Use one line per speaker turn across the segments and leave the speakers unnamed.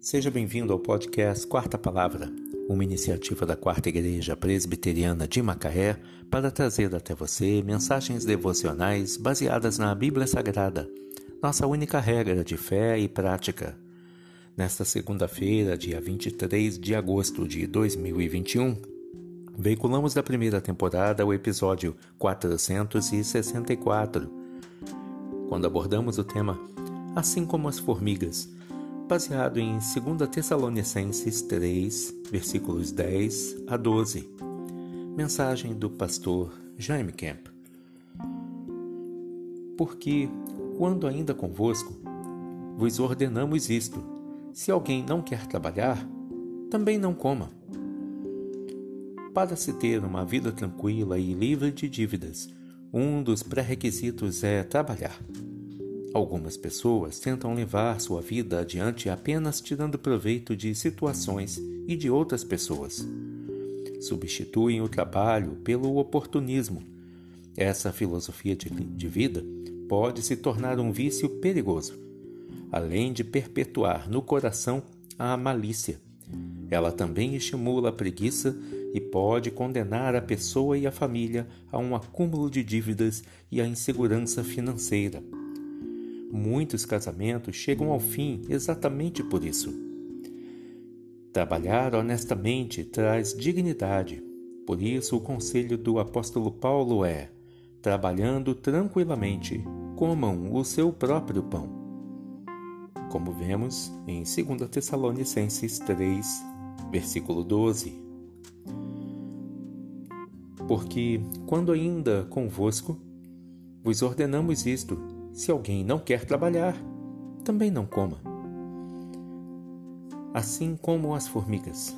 Seja bem-vindo ao podcast Quarta Palavra, uma iniciativa da Quarta Igreja Presbiteriana de Macaé para trazer até você mensagens devocionais baseadas na Bíblia Sagrada, nossa única regra de fé e prática. Nesta segunda-feira, dia 23 de agosto de 2021, veiculamos da primeira temporada o episódio 464, quando abordamos o tema Assim como as formigas baseado em 2 Tessalonicenses 3, versículos 10 a 12. Mensagem do pastor Jaime Kemp. Porque, quando ainda convosco, vos ordenamos isto: se alguém não quer trabalhar, também não coma. Para se ter uma vida tranquila e livre de dívidas, um dos pré-requisitos é trabalhar. Algumas pessoas tentam levar sua vida adiante apenas tirando proveito de situações e de outras pessoas. Substituem o trabalho pelo oportunismo. Essa filosofia de, de vida pode se tornar um vício perigoso, além de perpetuar no coração a malícia. Ela também estimula a preguiça e pode condenar a pessoa e a família a um acúmulo de dívidas e a insegurança financeira. Muitos casamentos chegam ao fim exatamente por isso. Trabalhar honestamente traz dignidade. Por isso, o conselho do apóstolo Paulo é: trabalhando tranquilamente, comam o seu próprio pão. Como vemos em 2 Tessalonicenses 3, versículo 12. Porque, quando ainda convosco, vos ordenamos isto, se alguém não quer trabalhar, também não coma. Assim como as formigas.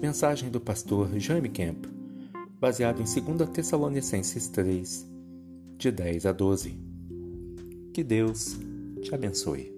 Mensagem do pastor Jaime Kemp, baseado em 2 Tessalonicenses 3, de 10 a 12. Que Deus te abençoe.